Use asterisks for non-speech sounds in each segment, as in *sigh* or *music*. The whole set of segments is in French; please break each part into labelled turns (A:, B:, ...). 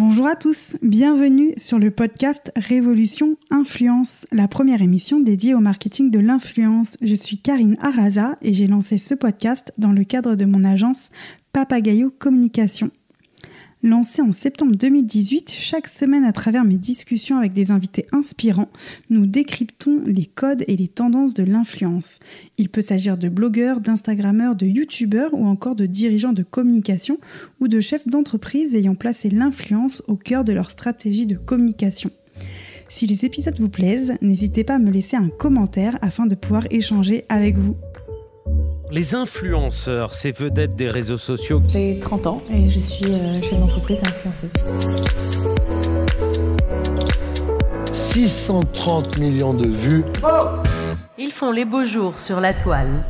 A: Bonjour à tous, bienvenue sur le podcast Révolution Influence, la première émission dédiée au marketing de l'influence. Je suis Karine Araza et j'ai lancé ce podcast dans le cadre de mon agence Papagayo Communication. Lancé en septembre 2018, chaque semaine à travers mes discussions avec des invités inspirants, nous décryptons les codes et les tendances de l'influence. Il peut s'agir de blogueurs, d'instagrammeurs, de youtubeurs ou encore de dirigeants de communication ou de chefs d'entreprise ayant placé l'influence au cœur de leur stratégie de communication. Si les épisodes vous plaisent, n'hésitez pas à me laisser un commentaire afin de pouvoir échanger avec vous.
B: Les influenceurs, ces vedettes des réseaux sociaux.
C: J'ai 30 ans et je suis euh, chef d'entreprise et influenceuse.
D: 630 millions de vues.
E: Ils font les beaux jours sur la toile.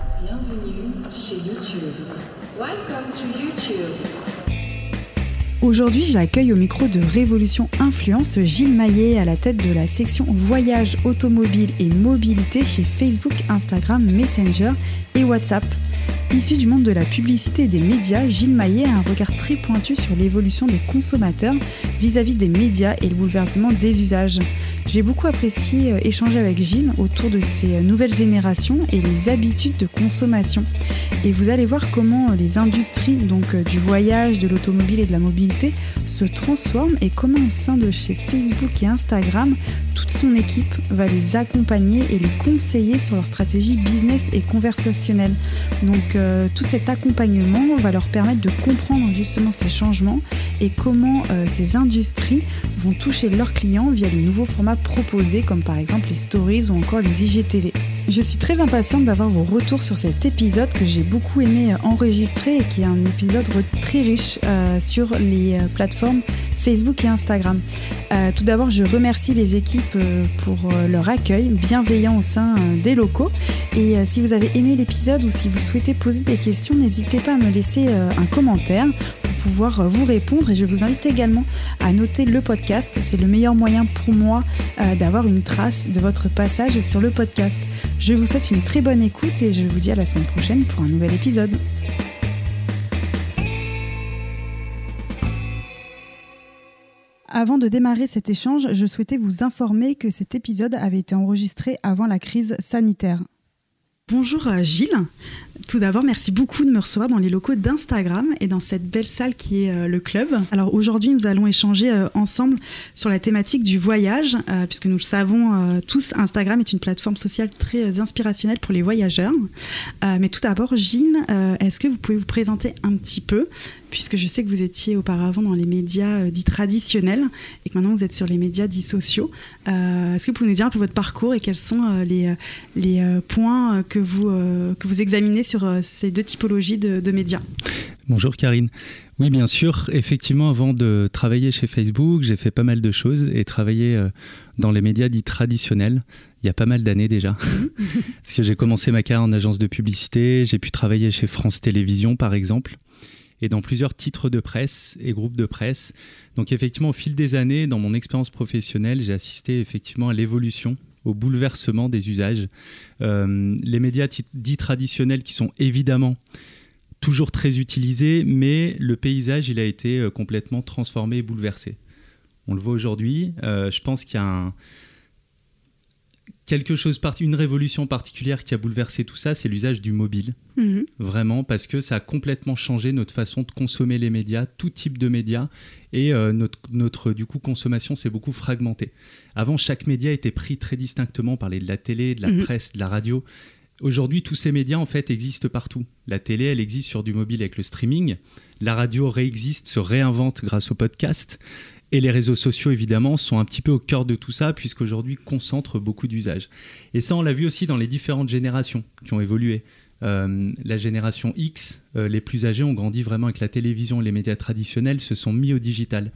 A: Aujourd'hui, j'accueille au micro de Révolution Influence Gilles Maillet à la tête de la section voyage automobile et mobilité chez Facebook, Instagram, Messenger et WhatsApp. Issu du monde de la publicité et des médias, Gilles Maillet a un regard très pointu sur l'évolution des consommateurs vis-à-vis des médias et le bouleversement des usages. J'ai beaucoup apprécié euh, échanger avec Gilles autour de ces euh, nouvelles générations et les habitudes de consommation. Et vous allez voir comment euh, les industries donc du voyage, de l'automobile et de la mobilité se transforment et comment au sein de chez Facebook et Instagram, toute son équipe va les accompagner et les conseiller sur leur stratégie business et conversationnelle. Donc tout cet accompagnement va leur permettre de comprendre justement ces changements et comment ces industries vont toucher leurs clients via les nouveaux formats proposés comme par exemple les stories ou encore les IGTV. Je suis très impatiente d'avoir vos retours sur cet épisode que j'ai beaucoup aimé enregistrer et qui est un épisode très riche euh, sur les euh, plateformes Facebook et Instagram. Euh, tout d'abord, je remercie les équipes pour leur accueil bienveillant au sein des locaux. Et si vous avez aimé l'épisode ou si vous souhaitez poser des questions, n'hésitez pas à me laisser un commentaire pouvoir euh, vous répondre et je vous invite également à noter le podcast. C'est le meilleur moyen pour moi euh, d'avoir une trace de votre passage sur le podcast. Je vous souhaite une très bonne écoute et je vous dis à la semaine prochaine pour un nouvel épisode. Avant de démarrer cet échange, je souhaitais vous informer que cet épisode avait été enregistré avant la crise sanitaire. Bonjour euh, Gilles. Tout d'abord, merci beaucoup de me recevoir dans les locaux d'Instagram et dans cette belle salle qui est euh, le club. Alors aujourd'hui, nous allons échanger euh, ensemble sur la thématique du voyage, puisque nous le savons tous, Instagram est une plateforme sociale très inspirationnelle pour les voyageurs. mais tout d'abord, Gilles, est-ce que vous pouvez vous présenter un petit peu puisque je sais que vous étiez auparavant dans les médias euh, dits traditionnels et que maintenant vous êtes sur les médias dits sociaux. Euh, est-ce que vous pouvez nous dire un peu votre parcours et quels sont euh, les, les points que vous, que vous examinez sur ces deux typologies de, médias?
F: Bonjour Karine. Oui, bien sûr. Effectivement, avant de travailler chez Facebook, j'ai fait pas mal de choses et travaillé dans les médias dits traditionnels il y a pas mal d'années déjà. Mhm. *laughs* Parce que j'ai commencé ma carrière en agence de publicité, j'ai pu travailler chez France Télévisions par exemple et dans plusieurs titres de presse et groupes de presse. Donc effectivement, au fil des années, dans mon expérience professionnelle, j'ai assisté effectivement à l'évolution au bouleversement des usages. Euh, les médias dits traditionnels qui sont évidemment toujours très utilisés, mais le paysage, il a été euh, complètement transformé et bouleversé. On le voit aujourd'hui. Euh, je pense qu'il y a un, quelque chose, une révolution particulière qui a bouleversé tout ça, c'est l'usage du mobile. Mhm. Vraiment, parce que ça a complètement changé notre façon de consommer les médias, tout type de médias, et euh, notre, notre, du coup, consommation s'est beaucoup fragmentée. Avant, chaque média était pris très distinctement, par de la télé, de la mhm. presse, de la radio. Aujourd'hui, tous ces médias, en fait, existent partout. La télé, elle existe sur du mobile avec le streaming. La radio réexiste, se réinvente grâce au podcast. Et les réseaux sociaux, évidemment, sont un petit peu au cœur de tout ça, puisqu'aujourd'hui concentrent beaucoup d'usages. Et ça, on l'a vu aussi dans les différentes générations qui ont évolué. Euh, la génération X, euh, les plus âgés, ont grandi vraiment avec la télévision et les médias traditionnels, se sont mis au digital.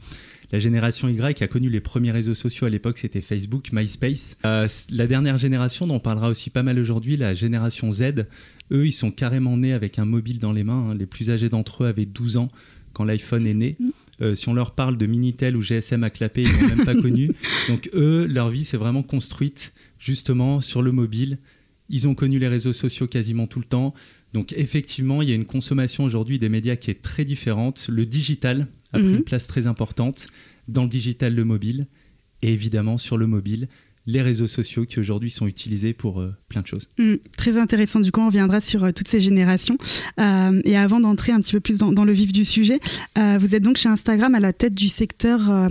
F: La génération Y a connu les premiers réseaux sociaux à l'époque, c'était Facebook, MySpace. Euh, la dernière génération, dont on parlera aussi pas mal aujourd'hui, la génération Z, eux, ils sont carrément nés avec un mobile dans les mains. Hein. Les plus âgés d'entre eux avaient 12 ans quand l'iPhone est né. Euh, si on leur parle de Minitel ou GSM à clapper, ils n'ont même pas *laughs* connu. Donc eux, leur vie s'est vraiment construite justement sur le mobile. Ils ont connu les réseaux sociaux quasiment tout le temps. Donc effectivement, il y a une consommation aujourd'hui des médias qui est très différente. Le digital a pris
A: Mhm.
F: une place très importante. Dans le digital, le mobile. Et évidemment, sur le mobile, les réseaux sociaux qui aujourd'hui sont utilisés pour euh, plein de choses.
A: Mm, très intéressant. Du coup, on reviendra sur euh, toutes ces générations. Euh, et avant d'entrer un petit peu plus dans, dans le vif du sujet, vous êtes donc chez Instagram à la tête du secteur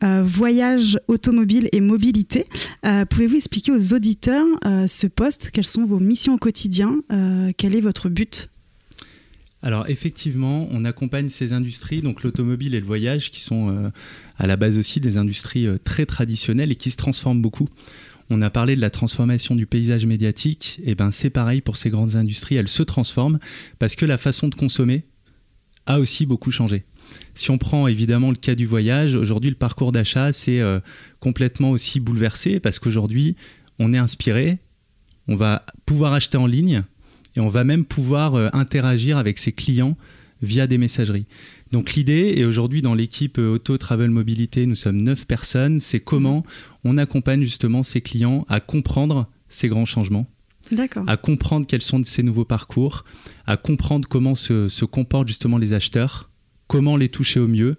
A: voyage, automobile et mobilité. Pouvez-vous expliquer aux auditeurs ce poste? Quelles sont vos missions au quotidien? Quel est votre but?
F: Alors effectivement, on accompagne ces industries, donc l'automobile et le voyage, qui sont euh, à la base aussi des industries euh, très traditionnelles et qui se transforment beaucoup. On a parlé de la transformation du paysage médiatique, et ben c'est pareil pour ces grandes industries, elles se transforment parce que la façon de consommer a aussi beaucoup changé. Si on prend évidemment le cas du voyage, aujourd'hui le parcours d'achat c'est euh, complètement aussi bouleversé parce qu'aujourd'hui on est inspiré, on va pouvoir acheter en ligne et on va même pouvoir euh, interagir avec ses clients via des messageries. Donc l'idée, et aujourd'hui dans l'équipe euh, Auto Travel Mobilité, nous sommes 9 personnes, c'est comment on accompagne justement ces clients à comprendre ces grands changements, à comprendre quels sont ces nouveaux parcours, à comprendre comment se, se comportent justement les acheteurs, comment les toucher au mieux,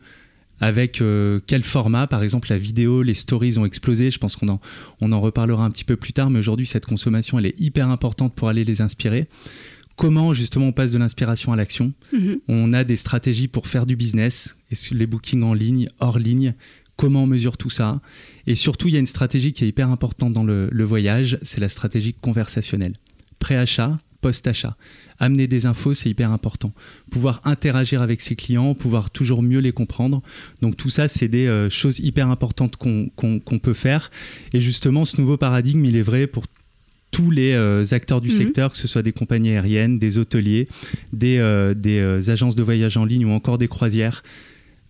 F: avec euh, quel format, par exemple la vidéo, les stories ont explosé, je pense qu'on en, on en reparlera un petit peu plus tard, mais aujourd'hui cette consommation elle est hyper importante pour aller les inspirer. Comment justement on passe de l'inspiration à l'action?
A: Mhm.
F: On a des stratégies pour faire du business, et sur les bookings en ligne, hors ligne, comment on mesure tout ça? Et surtout il y a une stratégie qui est hyper importante dans le, le voyage, c'est la stratégie conversationnelle. Pré-achat, post-achat. Amener des infos, c'est hyper important. Pouvoir interagir avec ses clients, pouvoir toujours mieux les comprendre. Donc tout ça, c'est des euh, choses hyper importantes qu'on peut faire. Et justement, ce nouveau paradigme, il est vrai pour tous les euh, acteurs du
A: Mhm.
F: secteur, que ce soit des compagnies aériennes, des hôteliers, des, euh, des euh, agences de voyage en ligne ou encore des croisières.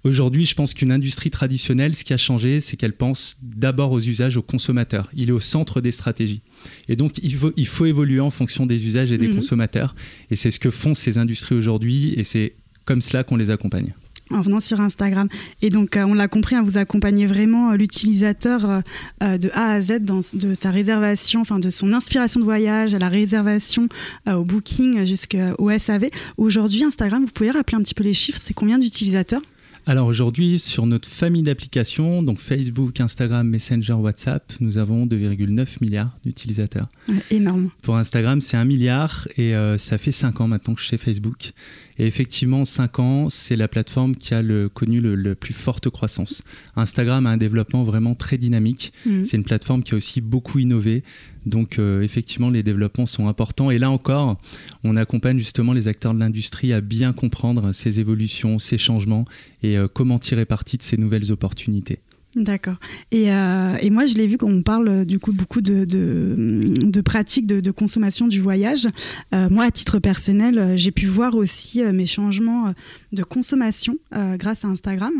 F: Aujourd'hui, je pense qu'une industrie traditionnelle, ce qui a changé, c'est qu'elle pense d'abord aux usages, aux consommateurs. Il est au centre des stratégies. Et donc, il faut, il faut évoluer en fonction des usages et des
A: Mhm.
F: consommateurs. Et c'est ce que font ces industries aujourd'hui. Et c'est comme cela qu'on les accompagne.
A: en venant sur Instagram. Et donc, euh, on l'a compris, hein, vous accompagnez vraiment euh, l'utilisateur euh, de A à Z dans, de sa réservation, enfin de son inspiration de voyage à la réservation, au booking jusqu'au SAV. Aujourd'hui, Instagram, vous pouvez rappeler un petit peu les chiffres, c'est combien d'utilisateurs?
F: Alors aujourd'hui, sur notre famille d'applications, donc Facebook, Instagram, Messenger, WhatsApp, nous avons 2,9 milliards d'utilisateurs.
A: Ouais, Énorme.
F: Pour Instagram, c'est un milliard et euh, ça fait 5 ans maintenant que je suis chez Facebook. Et effectivement, 5 ans, c'est la plateforme qui a le, connu le, le plus forte croissance. Instagram a un développement vraiment très dynamique.
A: Mhm.
F: C'est une plateforme qui a aussi beaucoup innové. Donc euh, effectivement, les développements sont importants. Et là encore, on accompagne justement les acteurs de l'industrie à bien comprendre ces évolutions, ces changements et euh, comment tirer parti de ces nouvelles opportunités.
A: D'accord. Et, euh, et moi, je l'ai vu qu'on parle du coup beaucoup de, de, de pratiques de, de consommation du voyage. Euh, moi, à titre personnel, euh, j'ai pu voir aussi mes changements de consommation euh, grâce à Instagram,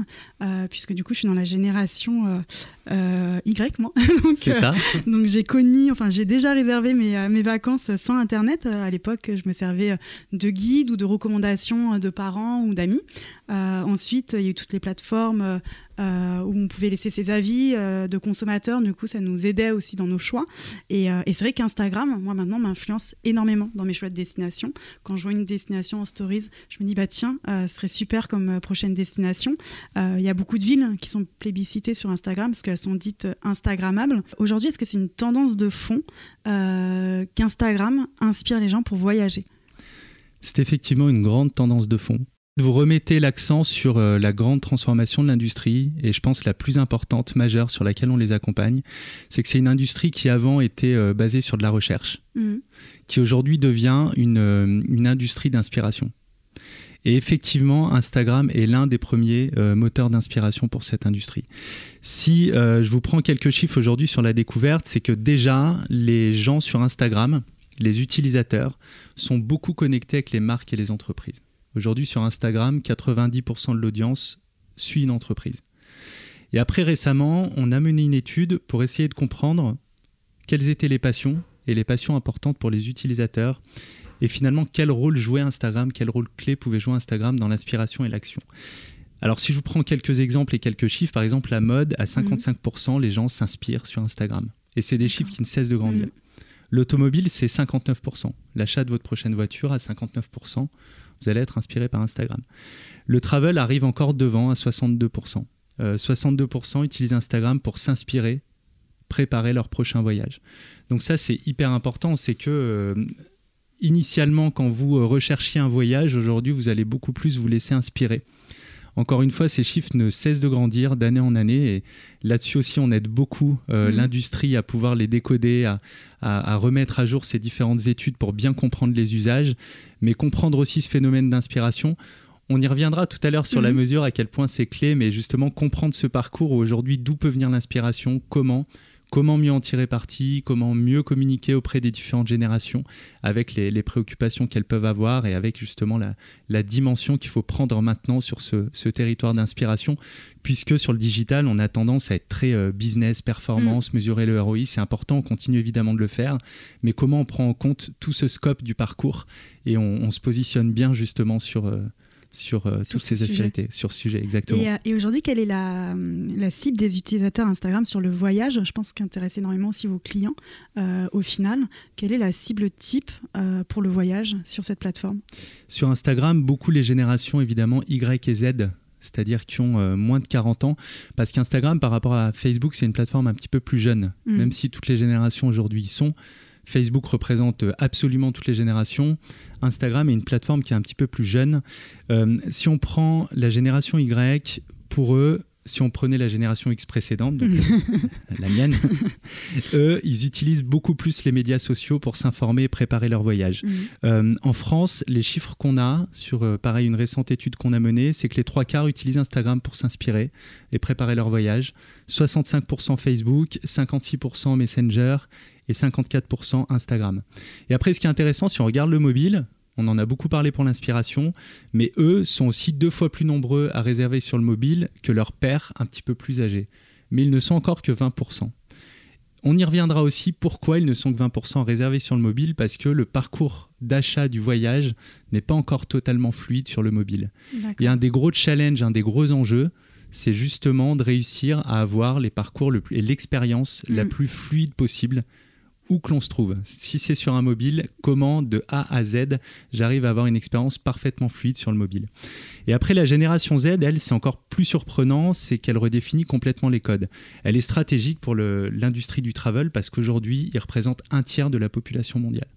A: puisque du coup, je suis dans la génération Y, moi. *laughs* Donc,
F: C'est ça
A: donc j'ai connu, enfin j'ai déjà réservé mes, mes vacances sans Internet. À l'époque, je me servais de guides ou de recommandations de parents ou d'amis. Ensuite, il y a eu toutes les plateformes euh, où on pouvait laisser ses avis euh, de consommateurs. Du coup, ça nous aidait aussi dans nos choix. Et, euh, et c'est vrai qu'Instagram, moi maintenant, m'influence énormément dans mes choix de destination. Quand je vois une destination en stories, je me dis, bah tiens, ce serait super comme prochaine destination. Il y a beaucoup de villes qui sont plébiscitées sur Instagram parce qu'elles sont dites Instagrammables. Aujourd'hui, est-ce que c'est une tendance de fond qu'Instagram inspire les gens pour voyager?
F: C'est effectivement une grande tendance de fond. Vous remettez l'accent sur euh, la grande transformation de l'industrie, et je pense la plus importante, majeure, sur laquelle on les accompagne, c'est que c'est une industrie qui avant était euh, basée sur de la recherche,
A: Mhm.
F: qui aujourd'hui devient une, euh, une industrie d'inspiration. Et effectivement, Instagram est l'un des premiers euh, moteurs d'inspiration pour cette industrie. Si euh, je vous prends quelques chiffres aujourd'hui sur la découverte, c'est que déjà, les gens sur Instagram, les utilisateurs, sont beaucoup connectés avec les marques et les entreprises. Aujourd'hui, sur Instagram, 90% de l'audience suit une entreprise. Et après, récemment, on a mené une étude pour essayer de comprendre quelles étaient les passions et les passions importantes pour les utilisateurs et finalement quel rôle jouait Instagram, quel rôle clé pouvait jouer Instagram dans l'inspiration et l'action. Alors si je vous prends quelques exemples et quelques chiffres, par exemple la mode, à 55%, les gens s'inspirent sur Instagram. Et c'est des chiffres qui ne cessent de grandir.
A: Mhm.
F: L'automobile, c'est 59%. L'achat de votre prochaine voiture à 59%, vous allez être inspiré par Instagram. Le travel arrive encore devant à 62%. 62% euh, utilisent Instagram pour s'inspirer, préparer leur prochain voyage. Donc ça, c'est hyper important. C'est que euh, initialement, quand vous euh, recherchiez un voyage, aujourd'hui, vous allez beaucoup plus vous laisser inspirer. Encore une fois, ces chiffres ne cessent de grandir d'année en année et là-dessus aussi, on aide beaucoup mmh. l'industrie à pouvoir les décoder, à, à, remettre à jour ces différentes études pour bien comprendre les usages, mais comprendre aussi ce phénomène d'inspiration. On y reviendra tout à l'heure sur la mhm. mesure, à quel point c'est clé, mais justement comprendre ce parcours aujourd'hui, d'où peut venir l'inspiration, comment, comment mieux en tirer parti, comment mieux communiquer auprès des différentes générations avec les, préoccupations qu'elles peuvent avoir et avec justement la, dimension qu'il faut prendre maintenant sur ce, territoire d'inspiration, puisque sur le digital, on a tendance à être très euh, business, performance, mhm. mesurer le ROI, c'est important, on continue évidemment de le faire, mais comment on prend en compte tout ce scope du parcours et on, se positionne bien justement sur... Euh, sur, euh, toutes ces aspérités, sur ce sujet, exactement.
A: Et, euh, aujourd'hui, quelle est la, la, cible des utilisateurs Instagram sur le voyage? Je pense qu'intéresse énormément aussi vos clients euh, au final. Quelle est la cible type pour le voyage sur cette plateforme?
F: Sur Instagram, beaucoup les générations évidemment Y et Z c'est-à-dire qui ont moins de 40 ans, parce qu'Instagram, par rapport à Facebook, c'est une plateforme un petit peu plus jeune, mm. même si toutes les générations aujourd'hui y sont. Facebook représente absolument toutes les générations. Instagram est une plateforme qui est un petit peu plus jeune. Euh, si on prend la génération Y, pour eux, si on prenait la génération X précédente, donc la mienne, *laughs* eux, ils utilisent beaucoup plus les médias sociaux pour s'informer et préparer leur voyage. Mm. Euh, en France, les chiffres qu'on a sur, euh, pareil, une récente étude qu'on a menée, c'est que les trois quarts utilisent Instagram pour s'inspirer et préparer leur voyage. 65% Facebook, 56% Messenger et 54% Instagram. Et après, ce qui est intéressant, si on regarde le mobile, on en a beaucoup parlé pour l'inspiration, mais eux sont aussi deux fois plus nombreux à réserver sur le mobile que leurs pères un petit peu plus âgés. Mais ils ne sont encore que 20%. On y reviendra aussi pourquoi ils ne sont que 20% réservés sur le mobile, parce que le parcours d'achat du voyage n'est pas encore totalement fluide sur le mobile. Et un des gros challenges, un des gros enjeux, c'est justement de réussir à avoir les parcours et l'expérience la mm. plus fluide possible où que l'on se trouve. Si c'est sur un mobile, comment de A à Z j'arrive à avoir une expérience parfaitement fluide sur le mobile. Et après la génération Z, elle, c'est encore plus surprenant, c'est qu'elle redéfinit complètement les codes. Elle est stratégique pour l'industrie du travel parce qu'aujourd'hui, il représente un tiers de la population mondiale.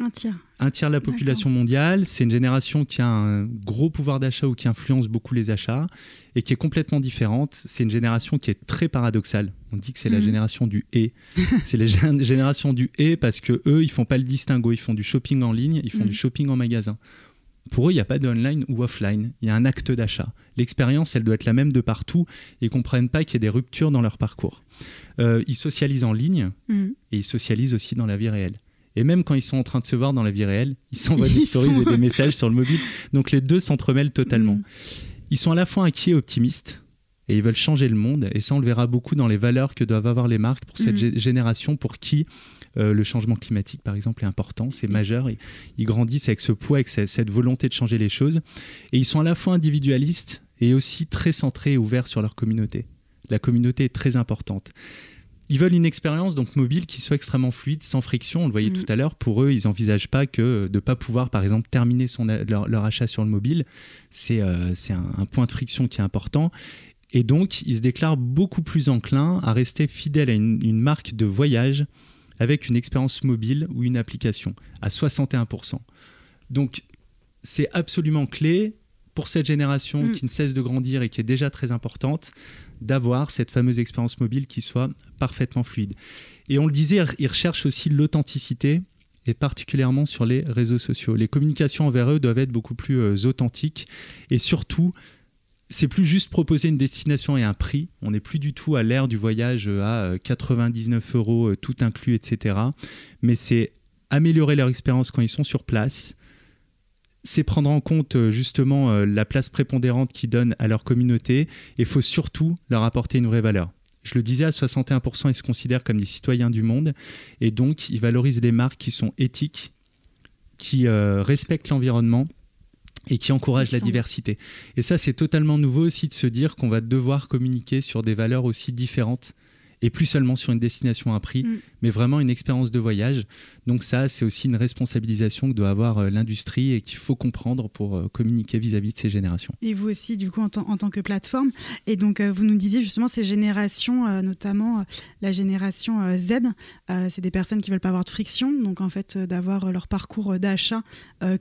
A: Un tiers.
F: Un tiers de la population mondiale. C'est une génération qui a un gros pouvoir d'achat ou qui influence beaucoup les achats et qui est complètement différente. C'est une génération qui est très paradoxale. On dit que c'est la mhm. génération du et. *laughs* c'est la génération du et parce que eux, ils font pas le distinguo. Ils font du shopping en ligne, ils font du mhm. shopping en magasin. Pour eux, il n'y a pas d'online ou offline. Il y a un acte d'achat. L'expérience, elle doit être la même de partout et ils comprennent pas qu'il y a des ruptures dans leur parcours. Euh, ils socialisent en ligne mhm. et ils socialisent aussi dans la vie réelle. Et même quand ils sont en train de se voir dans la vie réelle, ils s'envoient des stories et des messages sur le mobile. Donc les deux s'entremêlent totalement. Mm. Ils sont à la fois inquiets et optimistes. Et ils veulent changer le monde. Et ça, on le verra beaucoup dans les valeurs que doivent avoir les marques pour cette mm. génération, pour qui euh, le changement climatique, par exemple, est important, c'est majeur. Et ils grandissent avec ce poids, avec cette volonté de changer les choses. Et ils sont à la fois individualistes et aussi très centrés et ouverts sur leur communauté. La communauté est très importante. Ils veulent une expérience donc mobile qui soit extrêmement fluide, sans friction. On le voyait mm. tout à l'heure. Pour eux, ils n'envisagent pas que de ne pas pouvoir, par exemple, terminer son, leur, achat sur le mobile. C'est euh, un, un, point de friction qui est important. Et donc, ils se déclarent beaucoup plus enclins à rester fidèles à une, une marque de voyage avec une expérience mobile ou une application à 61%. Donc, c'est absolument clé pour cette génération mm. qui ne cesse de grandir et qui est déjà très importante d'avoir cette fameuse expérience mobile qui soit parfaitement fluide. Et on le disait, ils recherchent aussi l'authenticité et particulièrement sur les réseaux sociaux. Les communications envers eux doivent être beaucoup plus euh, authentiques et surtout, c'est plus juste proposer une destination et un prix. On n'est plus du tout à l'ère du voyage à 99 euh, euros, euh, tout inclus, etc. Mais c'est améliorer leur expérience quand ils sont sur place, c'est prendre en compte euh, justement euh, la place prépondérante qu'ils donnent à leur communauté et il faut surtout leur apporter une vraie valeur. Je le disais, à 61%, ils se considèrent comme des citoyens du monde et donc ils valorisent les marques qui sont éthiques, qui euh, respectent l'environnement et qui encouragent la diversité. Et ça, c'est totalement nouveau aussi de se dire qu'on va devoir communiquer sur des valeurs aussi différentes et plus seulement sur une destination à un prix,
A: Mm.
F: mais vraiment une expérience de voyage. Donc ça, c'est aussi une responsabilisation que doit avoir euh, l'industrie et qu'il faut comprendre pour euh, communiquer vis-à-vis de ces générations.
A: Et vous aussi, du coup, en, tant- en tant que plateforme. Et donc, euh, vous nous disiez justement ces générations, notamment la génération Z, c'est des personnes qui veulent pas avoir de friction, donc en fait, d'avoir leur parcours d'achat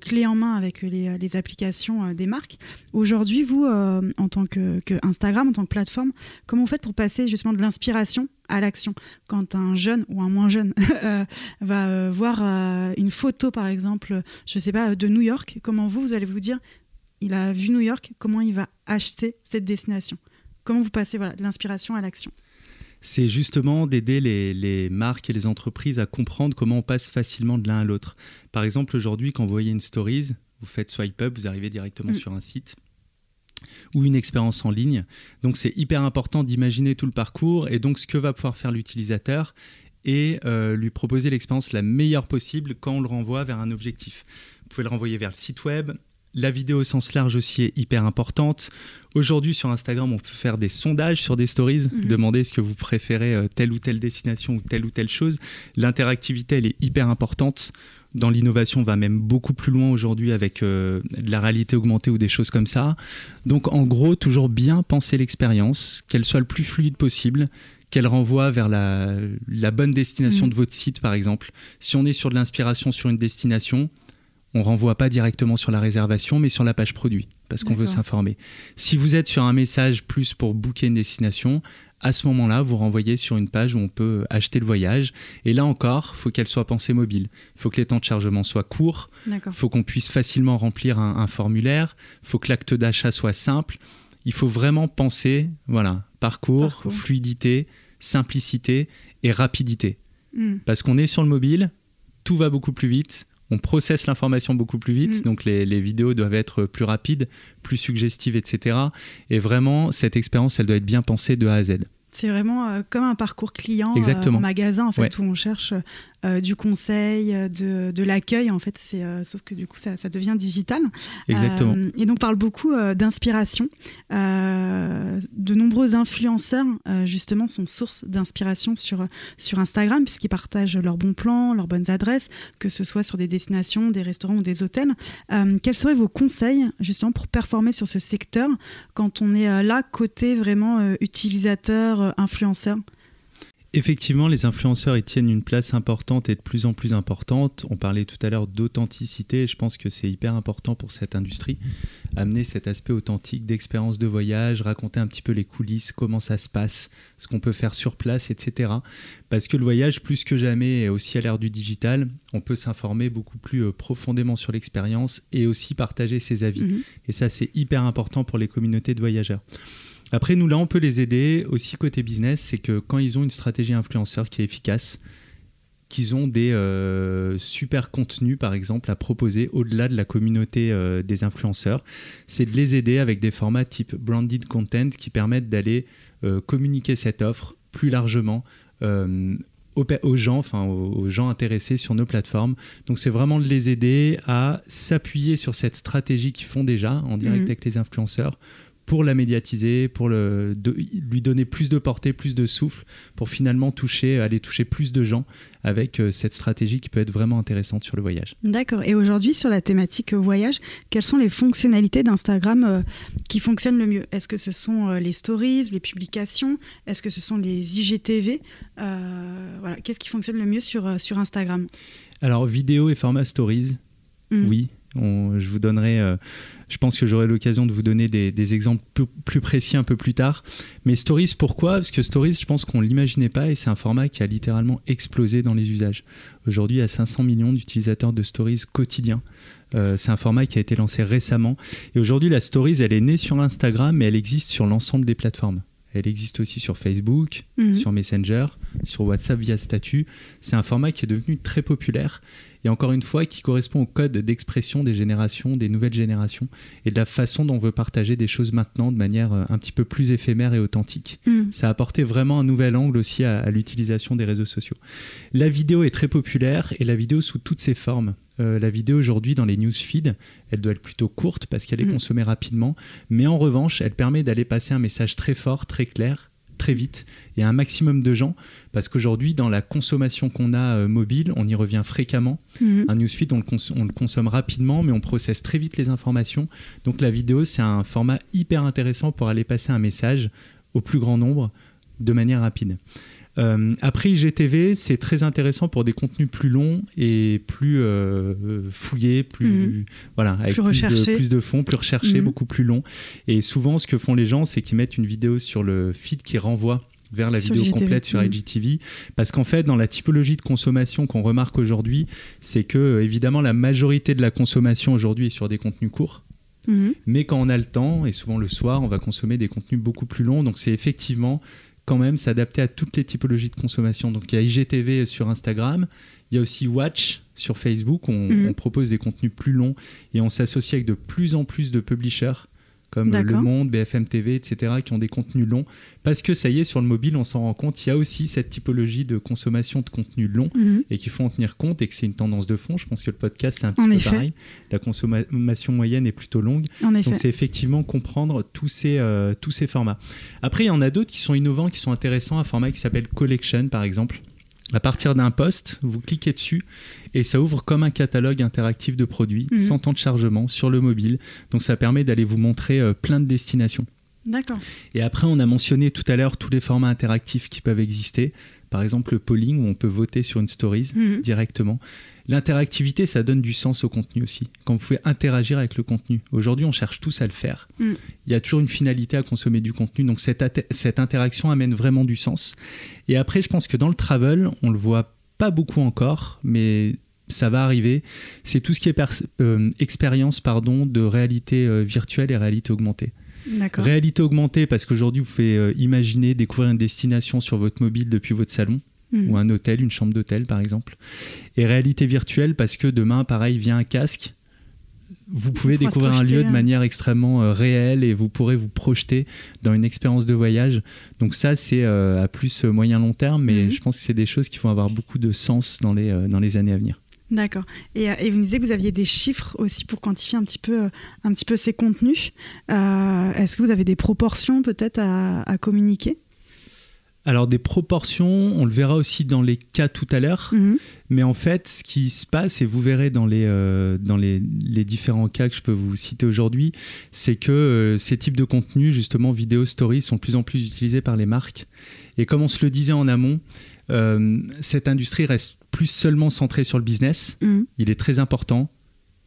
A: clé en main avec les, les applications des marques. Aujourd'hui, vous, en tant que, que Instagram, en tant que plateforme, comment vous faites pour passer justement de l'inspiration à l'action quand un jeune ou un moins jeune *laughs* euh, va euh, voir euh, une photo par exemple je sais pas de New York comment vous vous allez vous dire il a vu New York, comment il va acheter cette destination? Comment vous passez voilà, de l'inspiration à l'action?
F: C'est justement d'aider les, les marques et les entreprises à comprendre comment on passe facilement de l'un à l'autre. Par exemple, aujourd'hui, quand vous voyez une stories, vous faites swipe up, vous arrivez directement
A: Mm.
F: sur un site ou une expérience en ligne. Donc c'est hyper important d'imaginer tout le parcours et donc ce que va pouvoir faire l'utilisateur et euh, lui proposer l'expérience la meilleure possible quand on le renvoie vers un objectif. Vous pouvez le renvoyer vers le site web. La vidéo au sens large aussi est hyper importante. Aujourd'hui sur Instagram, on peut faire des sondages sur des stories,
A: Mhm.
F: demander est-ce que vous préférez euh, telle ou telle destination ou telle ou telle chose. L'interactivité, elle est hyper importante. Dans l'innovation, on va même beaucoup plus loin aujourd'hui avec euh, de la réalité augmentée ou des choses comme ça. Donc en gros, toujours bien penser l'expérience, qu'elle soit le plus fluide possible, qu'elle renvoie vers la, la bonne destination
A: Mhm.
F: de votre site par exemple. Si on est sur de l'inspiration sur une destination, on renvoie pas directement sur la réservation, mais sur la page produit, parce qu'on veut s'informer. Si vous êtes sur un message plus pour booker une destination, à ce moment-là, vous renvoyez sur une page où on peut acheter le voyage. Et là encore, faut qu'elle soit pensée mobile. Il faut que les temps de chargement soient courts. Il faut qu'on puisse facilement remplir un, un formulaire. Il faut que l'acte d'achat soit simple. Il faut vraiment penser, voilà, parcours,
A: Parcours.
F: fluidité, simplicité et rapidité.
A: Mm.
F: Parce qu'on est sur le mobile, tout va beaucoup plus vite. On processe l'information beaucoup plus vite,
A: Mm.
F: donc les, les vidéos doivent être plus rapides, plus suggestives, etc. Et vraiment, cette expérience, elle doit être bien pensée de A à Z.
A: C'est vraiment euh, comme un parcours client euh,
F: Exactement.
A: en magasin en fait
F: Ouais.
A: où on cherche euh, du conseil, euh, de, de l'accueil en fait. C'est euh, sauf que du coup ça, ça devient digital.
F: Exactement.
A: Et donc on parle beaucoup d'inspiration. De nombreux influenceurs justement sont source d'inspiration sur sur Instagram puisqu'ils partagent leurs bons plans, leurs bonnes adresses, que ce soit sur des destinations, des restaurants ou des hôtels. Quels seraient vos conseils justement pour performer sur ce secteur quand on est là côté vraiment utilisateur, influenceur?
F: Effectivement, les influenceurs ils tiennent une place importante et de plus en plus importante. On parlait tout à l'heure d'authenticité. Je pense que c'est hyper important pour cette industrie. Amener cet aspect authentique d'expérience de voyage, raconter un petit peu les coulisses, comment ça se passe, ce qu'on peut faire sur place, etc. Parce que le voyage, plus que jamais, est aussi à l'ère du digital. On peut s'informer beaucoup plus euh, profondément sur l'expérience et aussi partager ses avis.
A: Mhm.
F: Et ça, c'est hyper important pour les communautés de voyageurs. Après, nous, là, on peut les aider aussi côté business, c'est que quand ils ont une stratégie influenceur qui est efficace, qu'ils ont des euh, super contenus, par exemple, à proposer au-delà de la communauté euh, des influenceurs, c'est de les aider avec des formats type branded content qui permettent d'aller euh, communiquer cette offre plus largement aux, gens, enfin aux, aux gens intéressés sur nos plateformes. Donc c'est vraiment de les aider à s'appuyer sur cette stratégie qu'ils font déjà en direct
A: Mhm.
F: avec les influenceurs pour la médiatiser, pour le, de- lui donner plus de portée, plus de souffle, pour finalement toucher, aller toucher plus de gens avec euh, cette stratégie qui peut être vraiment intéressante sur le voyage.
A: D'accord. Et aujourd'hui, sur la thématique voyage, quelles sont les fonctionnalités d'Instagram euh, qui fonctionnent le mieux? Est-ce que ce sont euh, les stories, les publications? Est-ce que ce sont les IGTV Euh, Voilà. Qu'est-ce qui fonctionne le mieux sur, sur Instagram?
F: Alors vidéo et format stories,
A: Mm.
F: oui. On- je vous donnerai, euh, je pense que j'aurai l'occasion de vous donner des, des exemples plus, plus précis un peu plus tard. Mais Stories, pourquoi? Parce que Stories, je pense qu'on ne l'imaginait pas et c'est un format qui a littéralement explosé dans les usages. Aujourd'hui, il y a 500 millions d'utilisateurs de Stories quotidiens. Euh, c'est un format qui a été lancé récemment. Et aujourd'hui, la Stories, elle est née sur Instagram, mais elle existe sur l'ensemble des plateformes. Elle existe aussi sur Facebook,
A: Mhm.
F: sur Messenger, sur WhatsApp via statut. C'est un format qui est devenu très populaire et encore une fois qui correspond au code d'expression des générations, des nouvelles générations et de la façon dont on veut partager des choses maintenant de manière euh, un petit peu plus éphémère et authentique.
A: Mm.
F: Ça a apporté vraiment un nouvel angle aussi à, à l'utilisation des réseaux sociaux. La vidéo est très populaire et la vidéo sous toutes ses formes. Euh, la vidéo aujourd'hui dans les newsfeeds, elle doit être plutôt courte parce qu'elle est
A: Mhm.
F: consommée rapidement, mais en revanche, elle permet d'aller passer un message très fort, très clair, très vite et à un maximum de gens. Parce qu'aujourd'hui, dans la consommation qu'on a euh, mobile, on y revient fréquemment.
A: Mhm.
F: Un newsfeed, on le, on le consomme rapidement, mais on processe très vite les informations. Donc la vidéo, c'est un format hyper intéressant pour aller passer un message au plus grand nombre de manière rapide. Euh, après IGTV, c'est très intéressant pour des contenus plus longs et plus euh, fouillés, plus
A: Mhm.
F: voilà, avec
A: Plus
F: plus,
A: recherchés.
F: de, plus de fond, plus recherché,
A: Mhm.
F: beaucoup plus long. Et souvent, ce que font les gens, c'est qu'ils mettent une vidéo sur le feed qui renvoie vers la
A: Sur
F: vidéo
A: IGTV.
F: complète sur
A: Mhm.
F: IGTV parce qu'en fait dans la typologie de consommation qu'on remarque aujourd'hui c'est que euh, évidemment la majorité de la consommation aujourd'hui est sur des contenus courts mais quand on a le temps, et souvent le soir, on va consommer des contenus beaucoup plus longs. Donc c'est effectivement quand même s'adapter à toutes les typologies de consommation. Donc il y a IGTV sur Instagram, il y a aussi Watch sur Facebook, on,
A: Mhm.
F: on propose des contenus plus longs et on s'associe avec de plus en plus de publishers comme Le. Monde, BFM TV, etc., qui ont des contenus longs. Parce que ça y est, sur le mobile, on s'en rend compte, il y a aussi cette typologie de consommation de contenus longs
A: Mhm.
F: et qu'il faut en tenir compte et que c'est une tendance de fond. Je pense que le podcast, c'est un petit peu pareil. La consommation moyenne est plutôt longue.
A: En effet.
F: Donc c'est effectivement comprendre tous ces, euh, tous ces formats. Après, il y en a d'autres qui sont innovants, qui sont intéressants, un format qui s'appelle Collection par exemple. À partir d'un post, vous cliquez dessus et ça ouvre comme un catalogue interactif de produits,
A: Mhm.
F: sans temps de chargement, sur le mobile. Donc ça permet d'aller vous montrer euh, plein de destinations.
A: D'accord.
F: Et après, on a mentionné tout à l'heure tous les formats interactifs qui peuvent exister. Par exemple, le polling où on peut voter sur une stories
A: Mhm.
F: directement. L'interactivité, ça donne du sens au contenu aussi. Quand vous pouvez interagir avec le contenu. Aujourd'hui, on cherche tous à le faire.
A: Mm.
F: Il y a toujours une finalité à consommer du contenu. Donc cette, cette interaction amène vraiment du sens. Et après, je pense que dans le travel, on le voit pas beaucoup encore, mais ça va arriver. C'est tout ce qui est euh, expérience pardon, de réalité euh, virtuelle et réalité augmentée. Réalité augmentée parce qu'aujourd'hui, vous pouvez euh, imaginer découvrir une destination sur votre mobile depuis votre salon
A: Mhm.
F: ou un hôtel, une chambre d'hôtel par exemple. Et réalité virtuelle parce que demain, pareil, via un casque, vous pouvez découvrir un lieu de
A: hein.
F: manière extrêmement euh, réelle et vous pourrez vous projeter dans une expérience de voyage. Donc ça, c'est euh, à plus euh, moyen long terme, mais
A: Mhm.
F: je pense que c'est des choses qui vont avoir beaucoup de sens dans les, euh, dans les années à venir.
A: D'accord. Et, et vous me disiez que vous aviez des chiffres aussi pour quantifier un petit peu, un petit peu ces contenus. Est-ce que vous avez des proportions peut-être à, à communiquer?
F: Alors des proportions, on le verra aussi dans les cas tout à l'heure.
A: Mhm.
F: Mais en fait, ce qui se passe, et vous verrez dans les, euh, dans les, les différents cas que je peux vous citer aujourd'hui, c'est que euh, ces types de contenus, justement vidéo, stories, sont de plus en plus utilisés par les marques. Et comme on se le disait en amont, euh, cette industrie reste plus seulement centrée sur le business.
A: Mhm.
F: Il est très important.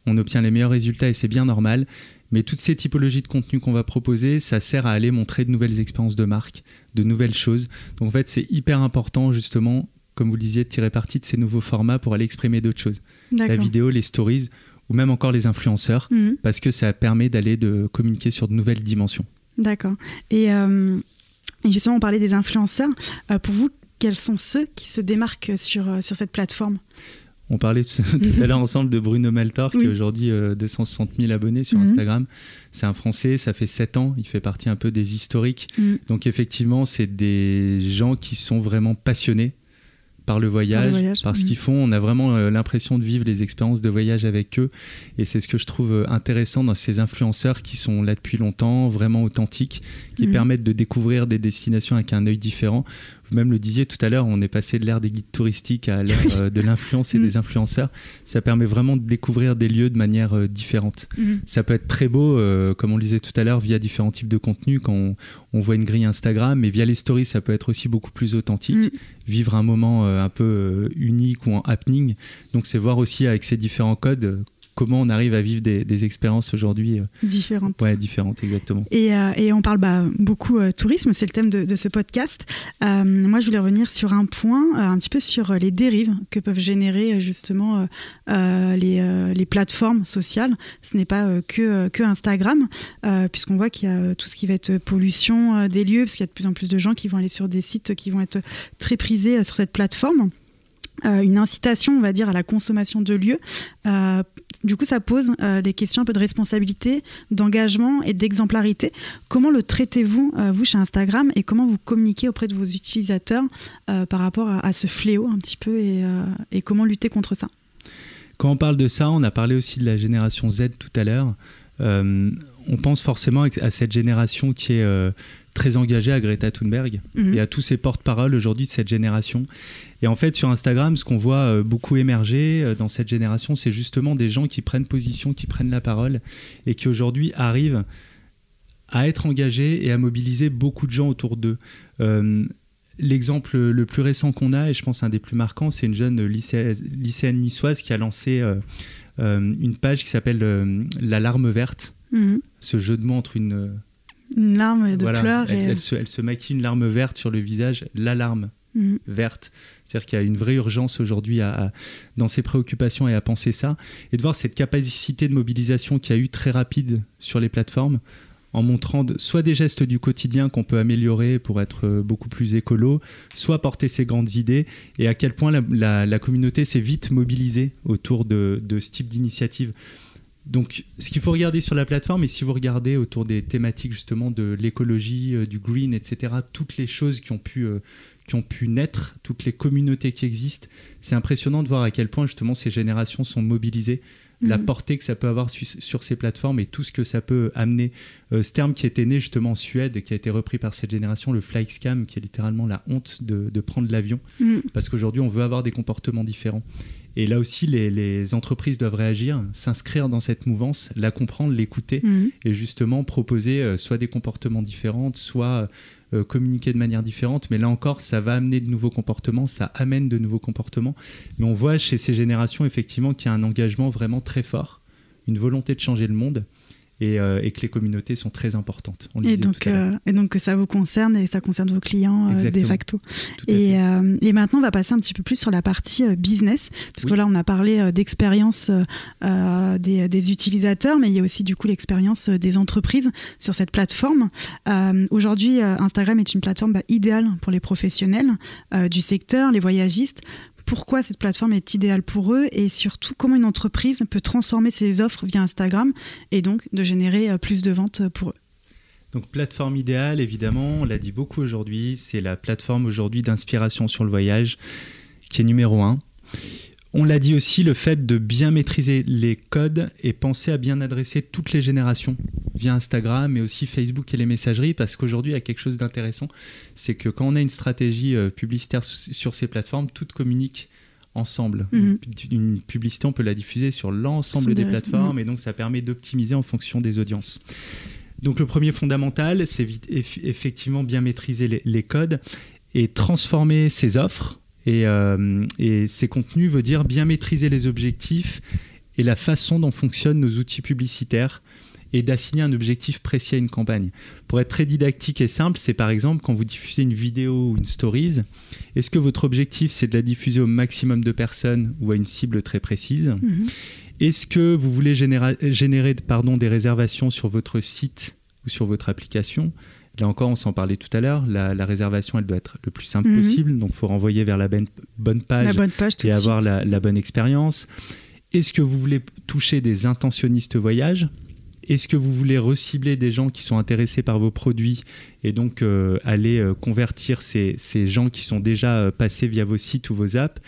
F: On obtient les meilleurs résultats et c'est bien normal. Mais toutes ces typologies de contenus qu'on va proposer, ça sert à aller montrer de nouvelles expériences de marque, de nouvelles choses. Donc en fait, c'est hyper important justement, comme vous le disiez, de tirer parti de ces nouveaux formats pour aller exprimer d'autres choses. La vidéo, les stories ou même encore les influenceurs,
A: Mhm.
F: parce que ça permet d'aller de communiquer sur de nouvelles dimensions.
A: D'accord. Et, euh, et justement, on parlait des influenceurs. Euh, pour vous, quels sont ceux qui se démarquent sur, euh, sur cette plateforme?
F: On parlait *laughs* tout à l'heure ensemble de Bruno Maltor, qui a aujourd'hui euh, 260 000 abonnés sur
A: Mhm.
F: Instagram. C'est un Français, ça fait 7 ans, il fait partie un peu des historiques.
A: Mhm.
F: Donc effectivement, c'est des gens qui sont vraiment passionnés par le voyage,
A: voyage,
F: par ce
A: mhm.
F: qu'ils font. On a vraiment euh, l'impression de vivre les expériences de voyage avec eux. Et c'est ce que je trouve euh, intéressant dans ces influenceurs qui sont là depuis longtemps, vraiment authentiques, qui permettent de découvrir des destinations avec un œil différent. Vous-même le disiez tout à l'heure, on est passé de l'ère des guides touristiques à *laughs* l'ère euh, de l'influence et
A: Mhm.
F: des influenceurs. Ça permet vraiment de découvrir des lieux de manière euh, différente.
A: Mhm.
F: Ça peut être très beau, euh, comme on le disait tout à l'heure, via différents types de contenus, quand on, on voit une grille Instagram, mais via les stories, ça peut être aussi beaucoup plus authentique,
A: Mhm.
F: vivre un moment euh, un peu unique ou en happening. Donc c'est voir aussi avec ces différents codes comment on arrive à vivre des, des expériences aujourd'hui euh,
A: Différentes.
F: ouais, différentes, exactement.
A: Et, euh, et on parle bah, beaucoup euh, tourisme, c'est le thème de, de ce podcast. Euh, moi, je voulais revenir sur un point, un petit peu sur les dérives que peuvent générer justement les, les plateformes sociales. Ce n'est pas que, que Instagram, puisqu'on voit qu'il y a tout ce qui va être pollution des lieux, parce qu'il y a de plus en plus de gens qui vont aller sur des sites qui vont être très prisés sur cette plateforme. Euh, une incitation, on va dire, à la consommation de lieux. Euh, du coup, ça pose euh, des questions un peu de responsabilité, d'engagement et d'exemplarité. Comment le traitez-vous, vous, chez Instagram, et comment vous communiquez auprès de vos utilisateurs par rapport à, ce fléau un petit peu et, comment lutter contre ça?
F: Quand on parle de ça, on a parlé aussi de la génération Z tout à l'heure. On pense forcément à cette génération qui est très engagé à Greta Thunberg
A: Mhm.
F: et à tous ces porte-paroles aujourd'hui de cette génération. Et en fait, sur Instagram, ce qu'on voit euh, beaucoup émerger euh, dans cette génération, c'est justement des gens qui prennent position, qui prennent la parole et qui aujourd'hui arrivent à être engagés et à mobiliser beaucoup de gens autour d'eux. Euh, L'exemple le plus récent qu'on a, et je pense un des plus marquants, c'est une jeune lycée- lycéenne niçoise qui a lancé euh, euh, une page qui s'appelle La larme verte.
A: Mhm.
F: Ce jeu de mots entre une,
A: Une larme de
F: voilà,
A: pleurs.
F: elle,
A: et-
F: elle se, elle se maquille une larme verte sur le visage, l'alarme
A: Mhm.
F: verte. C'est-à-dire qu'il y a une vraie urgence aujourd'hui à- à- dans ses préoccupations et à penser ça. Et de voir cette capacité de mobilisation qu'il y a eu très rapide sur les plateformes, en montrant de- soit des gestes du quotidien qu'on peut améliorer pour être euh, beaucoup plus écolo, soit porter ses grandes idées, et à quel point la, la- la communauté s'est vite mobilisée autour de, de ce type d'initiative. Donc, ce qu'il faut regarder sur la plateforme, et si vous regardez autour des thématiques justement de l'écologie, euh, du green, etc., toutes les choses qui ont pu, euh, qui ont pu naître, toutes les communautés qui existent, c'est impressionnant de voir à quel point justement ces générations sont mobilisées, la
A: Mhm.
F: portée que ça peut avoir su- sur ces plateformes et tout ce que ça peut amener. Euh, ce terme qui était né justement en Suède qui a été repris par cette génération, le fly scam, qui est littéralement la honte de, de prendre l'avion,
A: Mhm.
F: parce qu'aujourd'hui on veut avoir des comportements différents. Et là aussi, les, les entreprises doivent réagir, s'inscrire dans cette mouvance, la comprendre, l'écouter
A: Mhm.
F: et justement proposer euh, soit des comportements différents, soit euh, communiquer de manière différente. Mais là encore, ça va amener de nouveaux comportements, ça amène de nouveaux comportements. Mais on voit chez ces générations effectivement qu'il y a un engagement vraiment très fort, une volonté de changer le monde. Et, euh, et que les communautés sont très importantes. On
A: Et donc, euh, et donc que ça vous concerne et ça concerne vos clients euh, de facto. Et, euh, et maintenant, on va passer un petit peu plus sur la partie euh, business, parce que là, on a parlé euh, d'expérience euh, euh, des, des utilisateurs, mais il y a aussi du coup l'expérience euh, des entreprises sur cette plateforme. Euh, Aujourd'hui, euh, Instagram est une plateforme bah, idéale pour les professionnels euh, du secteur, les voyagistes. Pourquoi cette plateforme est idéale pour eux et surtout comment une entreprise peut transformer ses offres via Instagram et donc de générer euh, plus de ventes pour eux.
F: Donc plateforme idéale, évidemment, on l'a dit beaucoup aujourd'hui, c'est la plateforme aujourd'hui d'inspiration sur le voyage qui est numéro un. On l'a dit aussi, le fait de bien maîtriser les codes et penser à bien adresser toutes les générations via Instagram, mais aussi Facebook et les messageries, parce qu'aujourd'hui, il y a quelque chose d'intéressant, c'est que quand on a une stratégie euh, publicitaire sur ces plateformes, toutes communiquent ensemble.
A: Mhm.
F: Une, une publicité, on peut la diffuser sur l'ensemble des
A: des-
F: plateformes, et donc ça permet d'optimiser en fonction des audiences. Donc le premier fondamental, c'est effectivement bien maîtriser les, les codes et transformer ses offres. Et, euh, et ces contenus veut dire bien maîtriser les objectifs et la façon dont fonctionnent nos outils publicitaires et d'assigner un objectif précis à une campagne. Pour être très didactique et simple, c'est par exemple quand vous diffusez une vidéo ou une stories, est-ce que votre objectif c'est de la diffuser au maximum de personnes ou à une cible très précise
A: Mhm.
F: est-ce que vous voulez générer pardon, des réservations sur votre site ou sur votre application Là encore, on s'en parlait tout à l'heure, la, la réservation, elle doit être le plus simple
A: Mhm.
F: possible, donc il faut renvoyer vers la bonne, bonne page
A: La bonne page tout
F: et avoir la, la bonne expérience. Est-ce que vous voulez toucher des intentionnistes voyage? Est-ce que vous voulez recibler des gens qui sont intéressés par vos produits et donc euh, aller euh, convertir ces, ces gens qui sont déjà euh, passés via vos sites ou vos apps?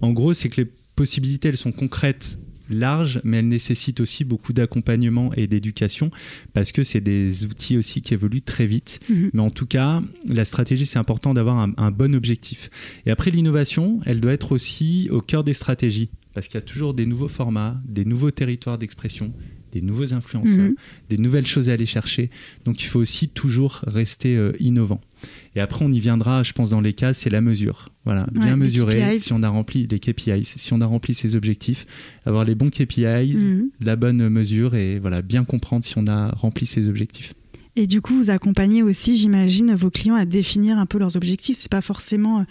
F: En gros, c'est que les possibilités, elles sont concrètes larges, mais elles nécessitent aussi beaucoup d'accompagnement et d'éducation parce que c'est des outils aussi qui évoluent très vite.
A: Mhm.
F: Mais en tout cas, la stratégie, c'est important d'avoir un, un bon objectif. Et après, l'innovation, elle doit être aussi au cœur des stratégies parce qu'il y a toujours des nouveaux formats, des nouveaux territoires d'expression, des nouveaux influenceurs,
A: Mhm.
F: des nouvelles choses à aller chercher. Donc il faut aussi toujours rester euh, innovant. Et après, on y viendra, je pense, dans les cas, c'est la mesure. Voilà,
A: Ouais,
F: bien mesurer si on a rempli les KPIs, si on a rempli ses objectifs, avoir les bons KPIs,
A: Mhm.
F: la bonne mesure et voilà, bien comprendre si on a rempli ses objectifs.
A: Et du coup, vous accompagnez aussi, j'imagine, vos clients à définir un peu leurs objectifs. C'est pas forcément euh,